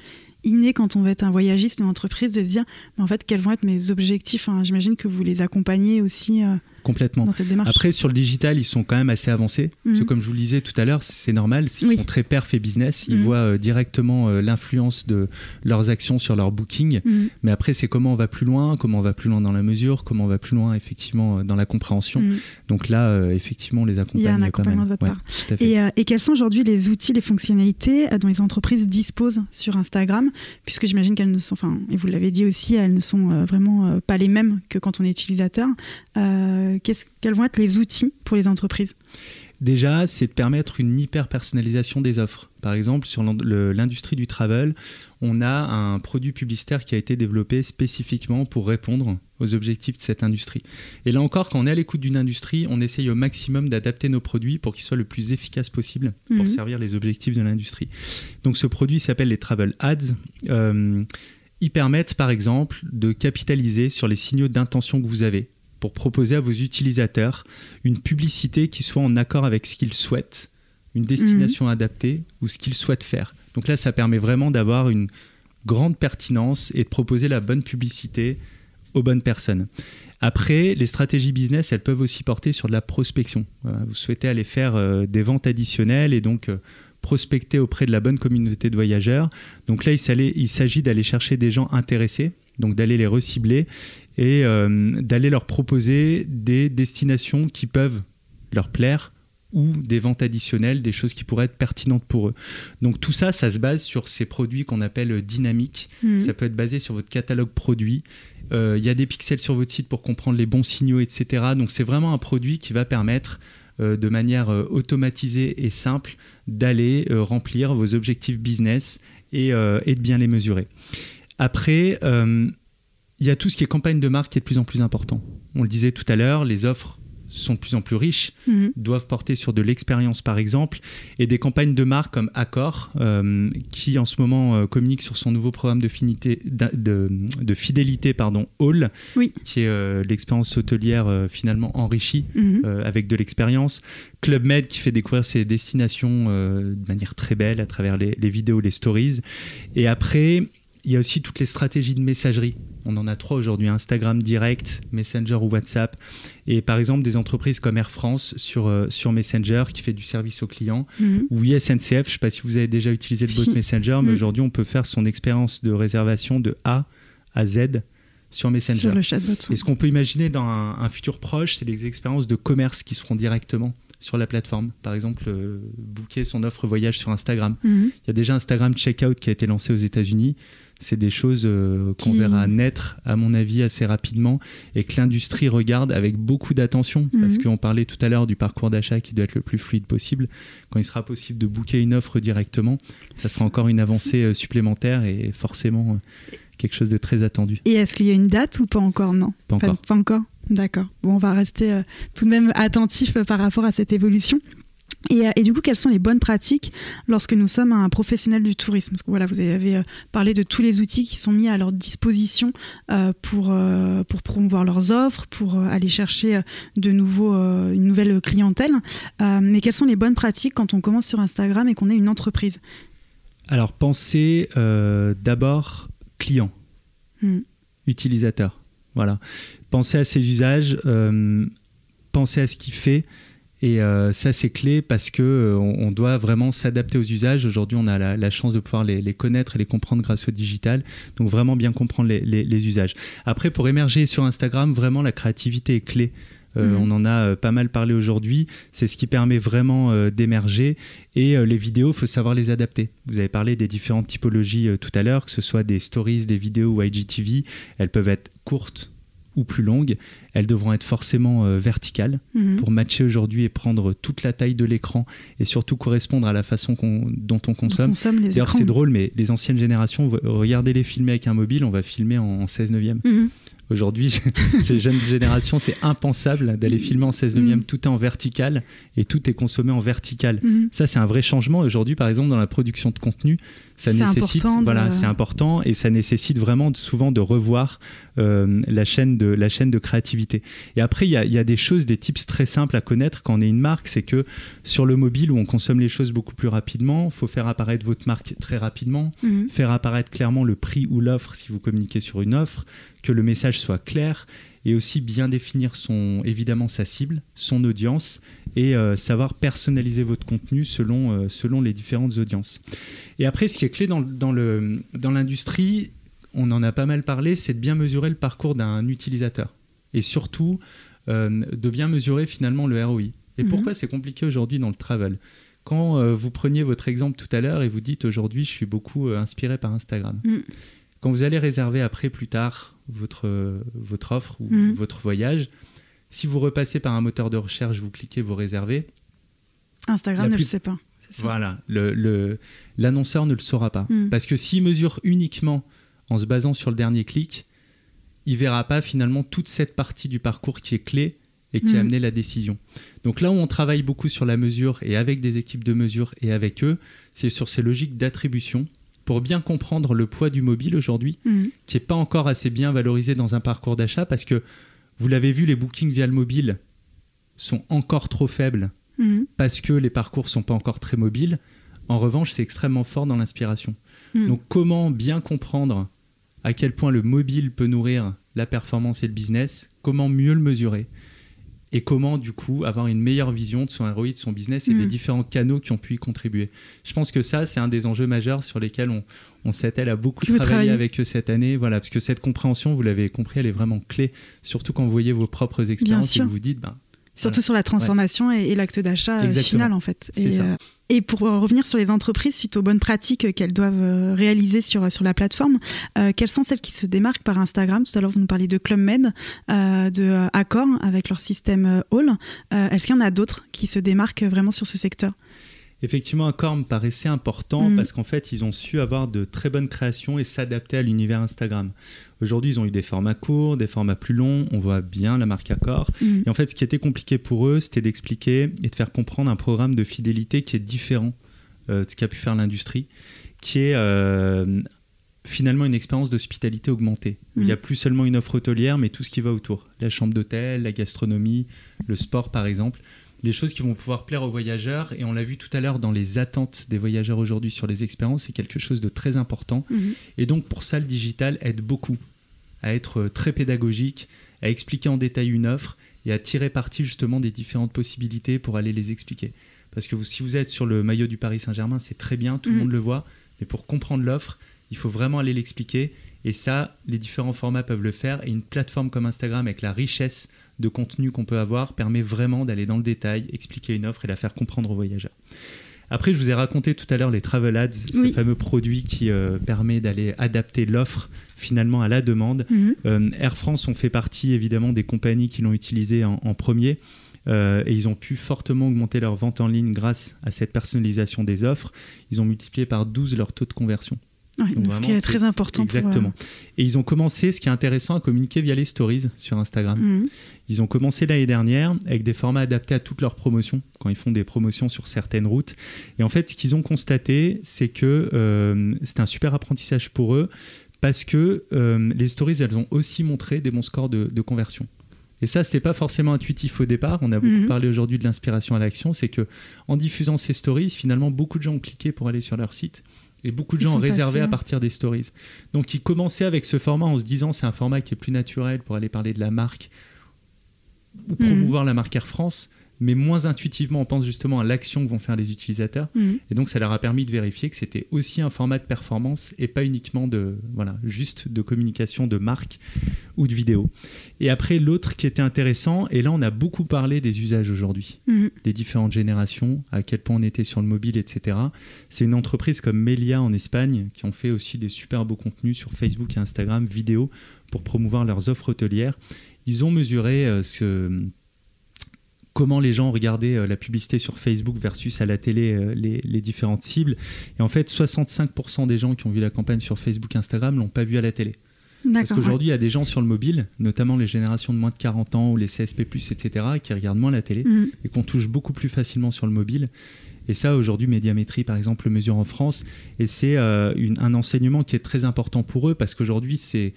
A: inné quand on va être un voyagiste, une entreprise, de se dire, mais en fait, quels vont être mes objectifs Enfin, J'imagine que vous les accompagnez aussi euh,
F: Complètement.
A: dans cette démarche.
F: Après, sur le digital, ils sont quand même assez avancés. Parce que,
A: Mhm.
F: comme je vous le disais tout à l'heure, c'est normal. S'ils
A: Oui.
F: sont très perf et business, ils
A: Mhm.
F: voient euh, directement euh, l'influence de leurs actions sur leur booking.
A: Mhm.
F: Mais après, c'est comment on va plus loin, comment on va plus loin dans la mesure, comment on va plus loin, effectivement, euh, dans la compréhension. Donc là, euh, effectivement, on les accompagne.
A: Il y a un accompagnement de votre part. Et, et quels sont aujourd'hui les outils, les fonctionnalités dont les entreprises disposent sur Instagram? Puisque j'imagine qu'elles ne sont, enfin, et vous l'avez dit aussi, elles ne sont vraiment pas les mêmes que quand on est utilisateur. Euh, qu'est-ce- quels vont être les outils pour les entreprises?
F: Déjà, c'est de permettre une hyper personnalisation des offres. Par exemple, sur l'industrie du travel, on a un produit publicitaire qui a été développé spécifiquement pour répondre aux objectifs de cette industrie. Et là encore, quand on est à l'écoute d'une industrie, on essaye au maximum d'adapter nos produits pour qu'ils soient le plus efficaces possible pour
A: Mhm.
F: servir les objectifs de l'industrie. Donc ce produit s'appelle les Travel Ads. Euh, ils permettent par exemple de capitaliser sur les signaux d'intention que vous avez pour proposer à vos utilisateurs une publicité qui soit en accord avec ce qu'ils souhaitent, une destination adaptée ou ce qu'ils souhaitent faire. Donc là, ça permet vraiment d'avoir une grande pertinence et de proposer la bonne publicité aux bonnes personnes. Après, les stratégies business, elles peuvent aussi porter sur de la prospection. Vous souhaitez aller faire euh, des ventes additionnelles et donc euh, prospecter auprès de la bonne communauté de voyageurs. Donc là, il s'agit d'aller chercher des gens intéressés, donc d'aller les recibler et euh, d'aller leur proposer des destinations qui peuvent leur plaire ou des ventes additionnelles, des choses qui pourraient être pertinentes pour eux. Donc tout ça, ça se base sur ces produits qu'on appelle dynamiques.
A: Mhm.
F: Ça peut être basé sur votre catalogue produit. Euh, Il y a des pixels sur votre site pour comprendre les bons signaux, etc. Donc c'est vraiment un produit qui va permettre euh, de manière euh, automatisée et simple d'aller remplir vos objectifs business et, et de bien les mesurer. Après, euh, il y a tout ce qui est campagne de marque qui est de plus en plus important. On le disait tout à l'heure, les offres sont de plus en plus riches
A: Mhm.
F: doivent porter sur de l'expérience par exemple, et des campagnes de marque comme Accor, euh, qui en ce moment euh, communique sur son nouveau programme de, finité- de, de- de fidélité pardon, All,
A: Oui.
F: qui est euh, l'expérience hôtelière finalement enrichie
A: Mhm.
F: avec de l'expérience. Club Med qui fait découvrir ses destinations de manière très belle à travers les, les vidéos, les stories. Et après, il y a aussi toutes les stratégies de messagerie. On en a trois aujourd'hui Instagram direct, Messenger ou WhatsApp. Et par exemple, des entreprises comme Air France sur, euh, sur Messenger qui fait du service aux clients
A: Mhm.
F: ou ISNCF. Je ne sais pas si vous avez déjà utilisé le bot
A: Si.
F: Messenger, mais
A: Mm.
F: aujourd'hui, on peut faire son expérience de réservation de A à Z sur Messenger.
A: Sur le chatbot.
F: Et ce qu'on peut imaginer dans un, un futur proche, c'est les expériences de commerce qui se feront directement sur la plateforme. Par exemple, euh, booker son offre voyage sur Instagram.
A: Mhm.
F: Il y a déjà Instagram Checkout qui a été lancé aux États-Unis. C'est des choses euh, qu'on
A: Qui-
F: verra naître, à mon avis, assez rapidement et que l'industrie regarde avec beaucoup d'attention. Parce
A: Mhm.
F: qu'on parlait tout à l'heure du parcours d'achat qui doit être le plus fluide possible. Quand il sera possible de booker une offre directement, ça sera encore une avancée euh, supplémentaire et forcément euh, quelque chose de très attendu.
A: Et est-ce qu'il y a une date ou pas encore? Non.
F: Pas encore.
A: Pas, encore? D'accord. Bon, on va rester euh, tout de même attentif par rapport à cette évolution. Et, euh, et du coup, quelles sont les bonnes pratiques lorsque nous sommes un professionnel du tourisme? Parce que voilà, vous avez euh, parlé de tous les outils qui sont mis à leur disposition euh, pour, euh, pour promouvoir leurs offres, pour euh, aller chercher de nouveaux, une nouvelle clientèle. Mais quelles sont les bonnes pratiques quand on commence sur Instagram et qu'on est une entreprise?
F: Alors, pensez d'abord client,
A: Hmm.
F: utilisateur. Voilà. Pensez à ses usages, pensez à ce qu'il fait. Et euh, ça, c'est clé parce que euh, on, doit vraiment s'adapter aux usages. Aujourd'hui, on a la, la chance de pouvoir les, les connaître et les comprendre grâce au digital. Donc, vraiment bien comprendre les, les- les usages. Après, pour émerger sur Instagram, vraiment, la créativité est clé. Euh,
A: Mhm.
F: On en a euh, pas mal parlé aujourd'hui. C'est ce qui permet vraiment euh, d'émerger. Et les vidéos, il faut savoir les adapter. Vous avez parlé des différentes typologies tout à l'heure, que ce soit des stories, des vidéos ou IGTV. Elles peuvent être courtes ou plus longues. Elles devront être forcément euh, verticales
A: Mhm.
F: pour matcher aujourd'hui et prendre toute la taille de l'écran et surtout correspondre à la façon dont on
A: On
F: consomme. D'ailleurs, c'est drôle, mais les anciennes générations, regardez les filmer avec un mobile, on va filmer en, en 16 neuvième.
A: Mhm.
F: Aujourd'hui, *laughs* chez les jeunes générations, c'est impensable d'aller filmer en 16 neuvième.
A: Mm.
F: Tout est en vertical et tout est consommé en vertical.
A: Mhm.
F: Ça, c'est un vrai changement. Aujourd'hui, par exemple, dans la production de contenu, ça
A: C'est
F: nécessite,
A: important de-
F: voilà, c'est important et ça nécessite vraiment souvent de revoir euh, la chaîne de la chaîne de créativité. Et après, il y a, il y a des choses, des tips très simples à connaître quand on est une marque, c'est que sur le mobile où on consomme les choses beaucoup plus rapidement, il faut faire apparaître votre marque très rapidement,
A: Mhm.
F: faire apparaître clairement le prix ou l'offre si vous communiquez sur une offre, que le message soit clair et aussi bien définir son évidemment sa cible, son audience et euh, savoir personnaliser votre contenu selon, euh, selon les différentes audiences. Et après, ce qui est clé dans, dans l'industrie, on en a pas mal parlé, c'est de bien mesurer le parcours d'un utilisateur et surtout euh, de bien mesurer finalement le ROI. Et
A: Mhm.
F: pourquoi c'est compliqué aujourd'hui dans le travel? Quand vous preniez votre exemple tout à l'heure et vous dites aujourd'hui je suis beaucoup inspiré par Instagram.
A: Mhm.
F: Quand vous allez réserver après plus tard votre, votre offre ou
A: Mhm.
F: votre voyage, si vous repassez par un moteur de recherche, vous cliquez, vous réservez,
A: Instagram ne le sait pas.
F: Voilà, l'annonceur le, ne le saura pas. Hmm. Parce que s'il mesure uniquement en se basant sur le dernier clic, il verra pas finalement toute cette partie du parcours qui est clé et qui a hmm. amené la décision. Donc là où on travaille beaucoup sur la mesure et avec des équipes de mesure et avec eux, c'est sur ces logiques d'attribution pour bien comprendre le poids du mobile aujourd'hui, hmm. qui n'est pas encore assez bien valorisé dans un parcours d'achat parce que vous l'avez vu, les bookings via le mobile sont encore trop faibles Mhm. parce que les parcours sont pas encore très mobiles. En revanche, c'est extrêmement fort dans l'inspiration. Mhm. Donc, comment bien comprendre à quel point le mobile peut nourrir la performance et le business? Comment mieux le mesurer? Et comment du coup avoir une meilleure vision de son ROI, de son business et des mhm. différents canaux qui ont pu y contribuer. Je pense que ça, c'est un des enjeux majeurs sur lesquels on, on s'attelle à beaucoup travailler avec eux cette année. Voilà, parce que cette compréhension, vous l'avez compris, elle est vraiment clé, surtout quand vous voyez vos propres expériences et que vous dites, ben,
A: Surtout sur la transformation et, l'acte d'achat euh, final en fait. Et, euh, et, pour euh, revenir sur les entreprises, suite aux bonnes pratiques qu'elles doivent réaliser sur, sur la plateforme, quelles sont celles qui se démarquent par Instagram? Tout à l'heure, vous nous parliez de Club Med, de Accor avec leur système All. Est-ce qu'il y en a d'autres qui se démarquent vraiment sur ce secteur?
F: Effectivement, Accor me paraissait important mm. parce qu'en fait, ils ont su avoir de très bonnes créations et s'adapter à l'univers Instagram. Aujourd'hui, ils ont eu des formats courts, des formats plus longs. On voit bien la marque Accor. Mm. Et en fait, ce qui était compliqué pour eux, c'était d'expliquer et de faire comprendre un programme de fidélité qui est différent euh, de ce qu'a pu faire l'industrie, qui est euh, finalement une expérience d'hospitalité augmentée. Il n'y a mm. plus seulement une offre hôtelière, mais tout ce qui va autour. La chambre d'hôtel, la gastronomie, le sport, par exemple les choses qui vont pouvoir plaire aux voyageurs. Et on l'a vu tout à l'heure dans les attentes des voyageurs aujourd'hui sur les expériences, c'est quelque chose de très important. Mhm. Et donc pour ça, le digital aide beaucoup à être très pédagogique, à expliquer en détail une offre et à tirer parti justement des différentes possibilités pour aller les expliquer. Parce que si vous êtes sur le maillot du Paris Saint-Germain, c'est très bien, tout le mhm. monde le voit, mais pour comprendre l'offre, il faut vraiment aller l'expliquer. Et ça, les différents formats peuvent le faire. Et une plateforme comme Instagram, avec la richesse de contenu qu'on peut avoir permet vraiment d'aller dans le détail, expliquer une offre et la faire comprendre aux voyageurs. Après, je vous ai raconté tout à l'heure les Travel Ads, ce fameux produit qui euh, permet d'aller adapter l'offre finalement à la demande. Mhm. Euh, Air France ont fait partie évidemment des compagnies qui l'ont utilisé en, premier. Euh, et ils ont pu fortement augmenter leur vente en ligne grâce à cette personnalisation des offres. Ils ont multiplié par 12 leur taux de conversion
A: ce qui est, très important.
F: Exactement. Et ils ont commencé, ce qui est intéressant, à communiquer via les stories sur Instagram. Mhm. Ils ont commencé l'année dernière avec des formats adaptés à toutes leurs promotions, quand ils font des promotions sur certaines routes. Et en fait, ce qu'ils ont constaté, c'est que euh, c'est un super apprentissage pour eux, parce que euh, les stories, elles ont aussi montré des bons scores de, conversion. Et ça, ce n'était pas forcément intuitif au départ. On a beaucoup mhm. parlé aujourd'hui de l'inspiration à l'action. C'est que en diffusant ces stories, finalement, beaucoup de gens ont cliqué pour aller sur leur site. Et beaucoup de gens ont réservé à partir des stories. Donc ils commençaient avec ce format en se disant c'est un format qui est plus naturel pour aller parler de la marque ou promouvoir la marque Air France mais moins intuitivement, on pense justement à l'action que vont faire les utilisateurs. Mhm. Et donc, ça leur a permis de vérifier que c'était aussi un format de performance et pas uniquement de, voilà, juste de communication de marque ou de vidéo. Et après, l'autre qui était intéressant, et là, on a beaucoup parlé des usages aujourd'hui, mhm. des différentes générations, à quel point on était sur le mobile, etc. C'est une entreprise comme Melia en Espagne qui ont fait aussi des super beaux contenus sur Facebook et Instagram, vidéo, pour promouvoir leurs offres hôtelières. Ils ont mesuré euh, ce comment les gens regardaient euh, la publicité sur Facebook versus à la télé euh, les, différentes cibles. Et en fait, 65% des gens qui ont vu la campagne sur Facebook, Instagram, l'ont pas vu à la télé. Parce qu'aujourd'hui, il y a des gens sur le mobile, notamment les générations de moins de 40 ans ou les CSP+, etc., qui regardent moins la télé mm. et qu'on touche beaucoup plus facilement sur le mobile. Et ça, aujourd'hui, Médiamétrie, par exemple, le mesure en France. Et c'est euh, un enseignement qui est très important pour eux parce qu'aujourd'hui, c'est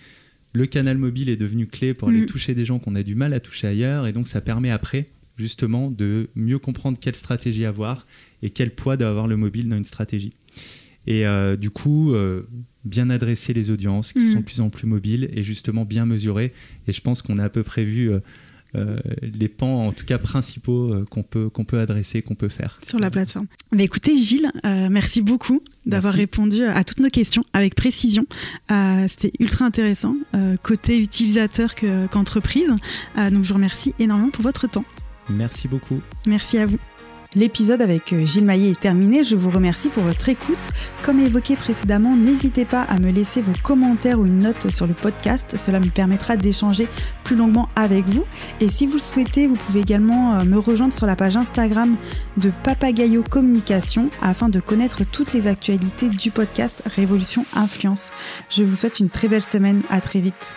F: le canal mobile est devenu clé pour aller mm. toucher des gens qu'on a du mal à toucher ailleurs. Et donc, ça permet après justement de mieux comprendre quelle stratégie avoir et quel poids doit avoir le mobile dans une stratégie. Et euh, du coup, euh, bien adresser les audiences qui sont mm. de plus en plus mobiles et justement bien mesurer. Et je pense qu'on a à peu près vu euh, les pans, en tout cas principaux, qu'on peut, qu'on peut adresser, qu'on peut faire.
A: Sur la plateforme. Mais bah, écoutez, Gilles, merci beaucoup d'avoir répondu à toutes nos questions avec précision. C'était ultra intéressant, côté utilisateur qu'entreprise. donc je vous remercie énormément pour votre temps.
F: Merci beaucoup.
A: Merci à vous. L'épisode avec euh, Gilles Maillet est terminé. Je vous remercie pour votre écoute. Comme évoqué précédemment, n'hésitez pas à me laisser vos commentaires ou une note sur le podcast. Cela me permettra d'échanger plus longuement avec vous. Et si vous le souhaitez, vous pouvez également euh, me rejoindre sur la page Instagram de Papagayo Communication afin de connaître toutes les actualités du podcast Révolution Influence. Je vous souhaite une très belle semaine. À très vite.